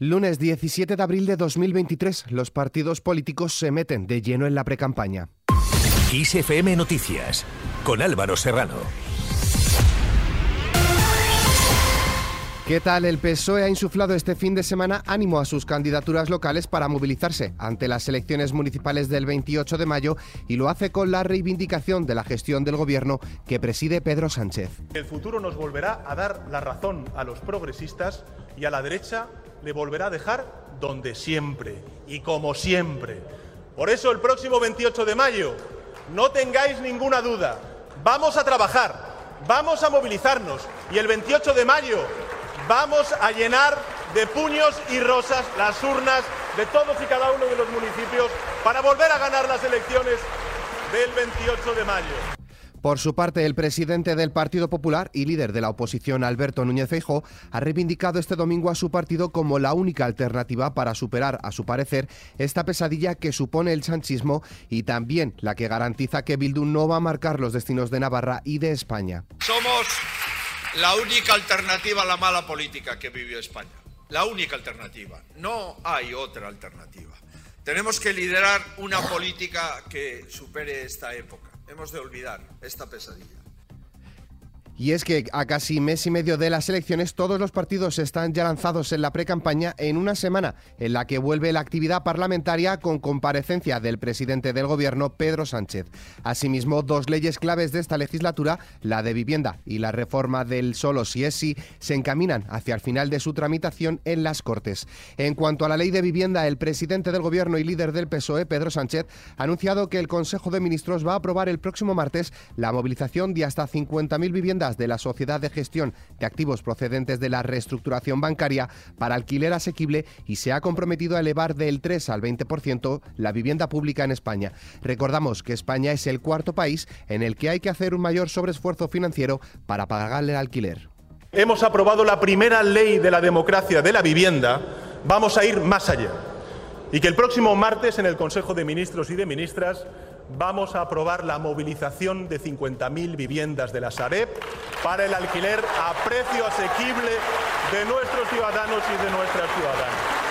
Lunes 17 de abril de 2023, los partidos políticos se meten de lleno en la precampaña. XFM Noticias, con Álvaro Serrano. ¿Qué tal? El PSOE ha insuflado este fin de semana ánimo a sus candidaturas locales para movilizarse ante las elecciones municipales del 28 de mayo y lo hace con la reivindicación de la gestión del gobierno que preside Pedro Sánchez. El futuro nos volverá a dar la razón a los progresistas y a la derecha le volverá a dejar donde siempre y como siempre. Por eso el próximo 28 de mayo, no tengáis ninguna duda, vamos a trabajar, vamos a movilizarnos y el 28 de mayo vamos a llenar de puños y rosas las urnas de todos y cada uno de los municipios para volver a ganar las elecciones del 28 de mayo. Por su parte, el presidente del Partido Popular y líder de la oposición, Alberto Núñez Feijóo, ha reivindicado este domingo a su partido como la única alternativa para superar, a su parecer, esta pesadilla que supone el sanchismo y también la que garantiza que Bildu no va a marcar los destinos de Navarra y de España. Somos la única alternativa a la mala política que vivió España. La única alternativa. No hay otra alternativa. Tenemos que liderar una política que supere esta época. Hemos de olvidar esta pesadilla. Y es que a casi mes y medio de las elecciones todos los partidos están ya lanzados en la precampaña en una semana en la que vuelve la actividad parlamentaria con comparecencia del presidente del gobierno Pedro Sánchez. Asimismo, dos leyes claves de esta legislatura, la de vivienda y la reforma del solo si es sí, se encaminan hacia el final de su tramitación en las Cortes. En cuanto a la ley de vivienda, el presidente del gobierno y líder del PSOE, Pedro Sánchez, ha anunciado que el Consejo de Ministros va a aprobar el próximo martes la movilización de hasta 50.000 viviendas de la Sociedad de Gestión de Activos procedentes de la reestructuración bancaria para alquiler asequible y se ha comprometido a elevar del 3 al 20% la vivienda pública en España. Recordamos que España es el cuarto país en el que hay que hacer un mayor sobreesfuerzo financiero para pagarle el alquiler. Hemos aprobado la primera ley de la democracia de la vivienda, vamos a ir más allá. Y que el próximo martes en el Consejo de Ministros y de Ministras vamos a aprobar la movilización de 50.000 viviendas de la Sareb para el alquiler a precio asequible de nuestros ciudadanos y de nuestras ciudadanas.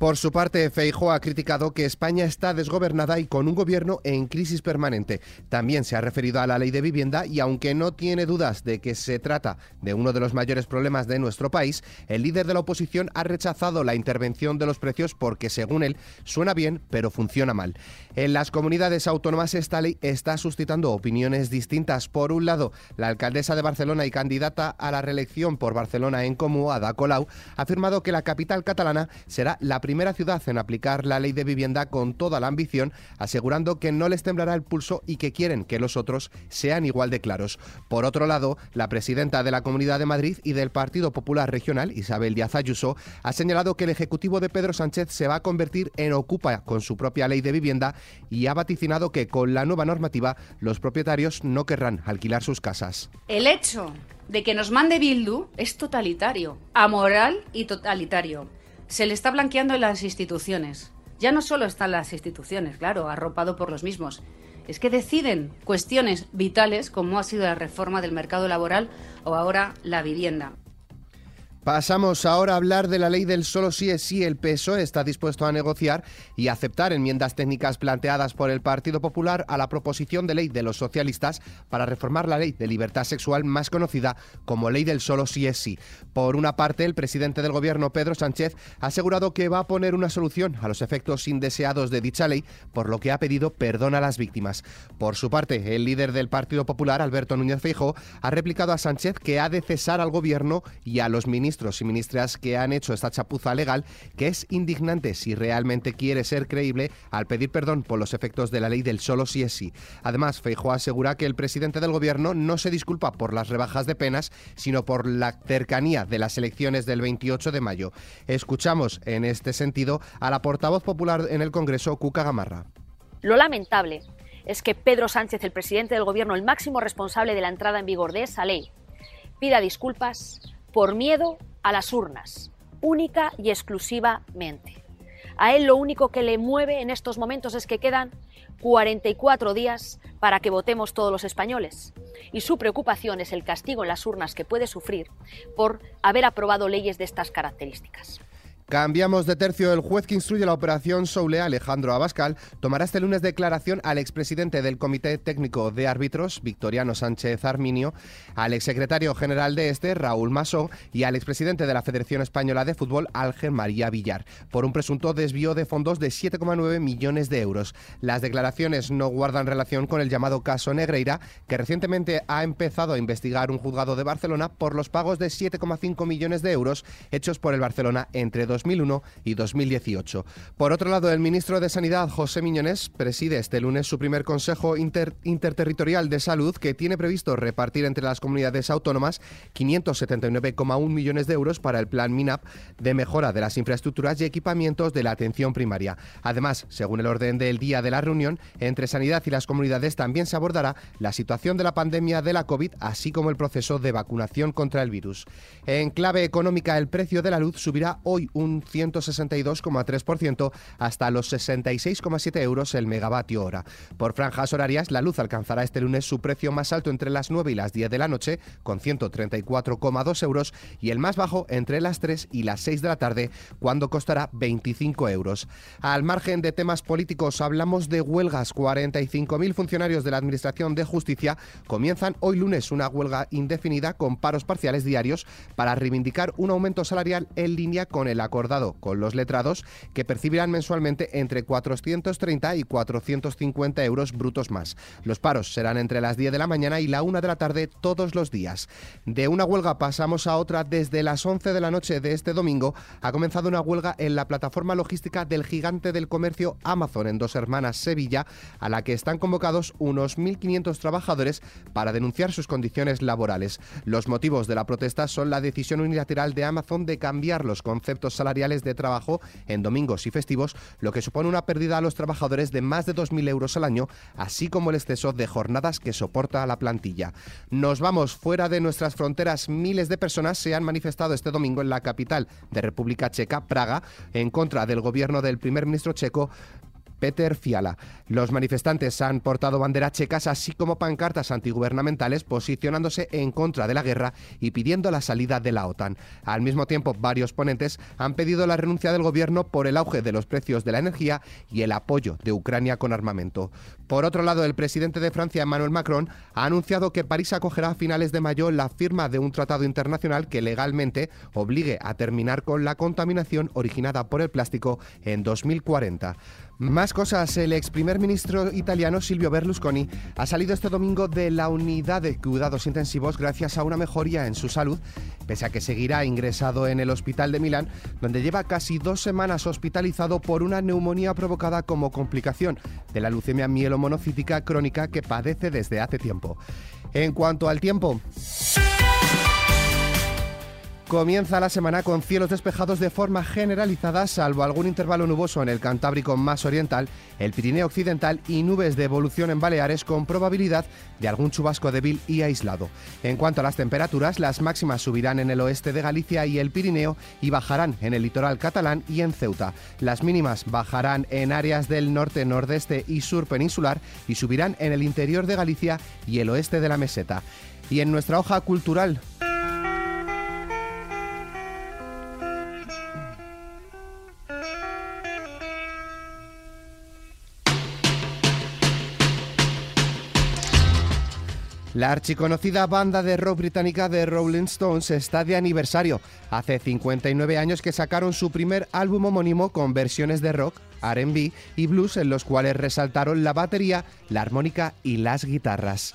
Por su parte, Feijóo ha criticado que España está desgobernada y con un gobierno en crisis permanente. También se ha referido a la ley de vivienda y aunque no tiene dudas de que se trata de uno de los mayores problemas de nuestro país, el líder de la oposición ha rechazado la intervención de los precios porque, según él, suena bien pero funciona mal. En las comunidades autónomas esta ley está suscitando opiniones distintas. Por un lado, la alcaldesa de Barcelona y candidata a la reelección por Barcelona en Comú, Ada Colau, ha afirmado que la capital catalana será la primera primera ciudad en aplicar la ley de vivienda con toda la ambición, asegurando que no les temblará el pulso y que quieren que los otros sean igual de claros. Por otro lado, la presidenta de la Comunidad de Madrid y del Partido Popular Regional, Isabel Díaz Ayuso, ha señalado que el Ejecutivo de Pedro Sánchez se va a convertir en ocupa con su propia ley de vivienda y ha vaticinado que con la nueva normativa los propietarios no querrán alquilar sus casas. El hecho de que nos mande Bildu es totalitario, amoral y totalitario se le está blanqueando en las instituciones. Ya no solo están las instituciones, claro, arropado por los mismos. Es que deciden cuestiones vitales como ha sido la reforma del mercado laboral o ahora la vivienda. Pasamos ahora a hablar de la ley del solo sí es sí. El PSOE está dispuesto a negociar y aceptar enmiendas técnicas planteadas por el Partido Popular a la proposición de ley de los socialistas para reformar la ley de libertad sexual más conocida como ley del solo sí es sí. Por una parte, el presidente del gobierno, Pedro Sánchez, ha asegurado que va a poner una solución a los efectos indeseados de dicha ley, por lo que ha pedido perdón a las víctimas. Por su parte, el líder del Partido Popular, Alberto Núñez Feijóo, ha replicado a Sánchez que ha de cesar al gobierno y a los ministros ministros y ministras que han hecho esta chapuza legal, que es indignante si realmente quiere ser creíble al pedir perdón por los efectos de la ley del solo sí es sí. Además, Feijóo asegura que el presidente del gobierno no se disculpa por las rebajas de penas, sino por la cercanía de las elecciones del 28 de mayo. Escuchamos en este sentido a la portavoz popular en el Congreso, Cuca Gamarra. Lo lamentable es que Pedro Sánchez, el presidente del gobierno, el máximo responsable de la entrada en vigor de esa ley, pida disculpas por miedo a las urnas, única y exclusivamente. A él lo único que le mueve en estos momentos es que quedan 44 días para que votemos todos los españoles. Y su preocupación es el castigo en las urnas que puede sufrir por haber aprobado leyes de estas características. Cambiamos de tercio. El juez que instruye la operación Soule, Alejandro Abascal, tomará este lunes declaración al expresidente del Comité Técnico de Árbitros, Victoriano Sánchez Arminio, al exsecretario general de este, Raúl Masó, y al expresidente de la Federación Española de Fútbol, Ángel María Villar, por un presunto desvío de fondos de 7,9 millones de euros. Las declaraciones no guardan relación con el llamado caso Negreira, que recientemente ha empezado a investigar un juzgado de Barcelona por los pagos de 7,5 millones de euros hechos por el Barcelona entre dos 2001 y 2018. Por otro lado, el ministro de Sanidad, José Miñones, preside este lunes su primer Consejo Interterritorial de Salud que tiene previsto repartir entre las comunidades autónomas 579,1 millones de euros para el plan MINAP de mejora de las infraestructuras y equipamientos de la atención primaria. Además, según el orden del día de la reunión, entre Sanidad y las comunidades también se abordará la situación de la pandemia de la COVID, así como el proceso de vacunación contra el virus. En clave económica, el precio de la luz subirá hoy un 162,3% hasta los 66,7 euros el megavatio hora. Por franjas horarias, la luz alcanzará este lunes su precio más alto entre las 9 y las 10 de la noche, con 134,2 euros, y el más bajo entre las 3 y las 6 de la tarde, cuando costará 25 euros. Al margen de temas políticos, hablamos de huelgas. 45.000 funcionarios de la Administración de Justicia comienzan hoy lunes una huelga indefinida con paros parciales diarios para reivindicar un aumento salarial en línea con el acuerdo acordado con los letrados que percibirán mensualmente entre 430 y 450 euros brutos más. Los paros serán entre las 10 de la mañana y la 1 de la tarde todos los días. De una huelga pasamos a otra. Desde las 11 de la noche de este domingo ha comenzado una huelga en la plataforma logística del gigante del comercio Amazon en Dos Hermanas, Sevilla, a la que están convocados unos 1.500 trabajadores para denunciar sus condiciones laborales. Los motivos de la protesta son la decisión unilateral de Amazon de cambiar los conceptos salariales de trabajo en domingos y festivos, lo que supone una pérdida a los trabajadores de más de 2.000 euros al año, así como el exceso de jornadas que soporta la plantilla. Nos vamos fuera de nuestras fronteras. Miles de personas se han manifestado este domingo en la capital de República Checa, Praga, en contra del gobierno del primer ministro checo Peter Fiala. Los manifestantes han portado banderas checas así como pancartas antigubernamentales posicionándose en contra de la guerra y pidiendo la salida de la OTAN. Al mismo tiempo, varios ponentes han pedido la renuncia del gobierno por el auge de los precios de la energía y el apoyo de Ucrania con armamento. Por otro lado, el presidente de Francia, Emmanuel Macron, ha anunciado que París acogerá a finales de mayo la firma de un tratado internacional que legalmente obligue a terminar con la contaminación originada por el plástico en 2040. Más cosas. El ex primer ministro italiano Silvio Berlusconi ha salido este domingo de la unidad de cuidados intensivos gracias a una mejoría en su salud, pese a que seguirá ingresado en el hospital de Milán, donde lleva casi dos semanas hospitalizado por una neumonía provocada como complicación de la leucemia mielomonocítica crónica que padece desde hace tiempo. En cuanto al tiempo. Comienza la semana con cielos despejados de forma generalizada, salvo algún intervalo nuboso en el Cantábrico más oriental, el Pirineo occidental y nubes de evolución en Baleares con probabilidad de algún chubasco débil y aislado. En cuanto a las temperaturas, las máximas subirán en el oeste de Galicia y el Pirineo y bajarán en el litoral catalán y en Ceuta. Las mínimas bajarán en áreas del norte, nordeste y sur peninsular y subirán en el interior de Galicia y el oeste de la meseta. Y en nuestra hoja cultural, La archiconocida banda de rock británica de Rolling Stones está de aniversario. Hace 59 años que sacaron su primer álbum homónimo con versiones de rock, RB y blues en los cuales resaltaron la batería, la armónica y las guitarras.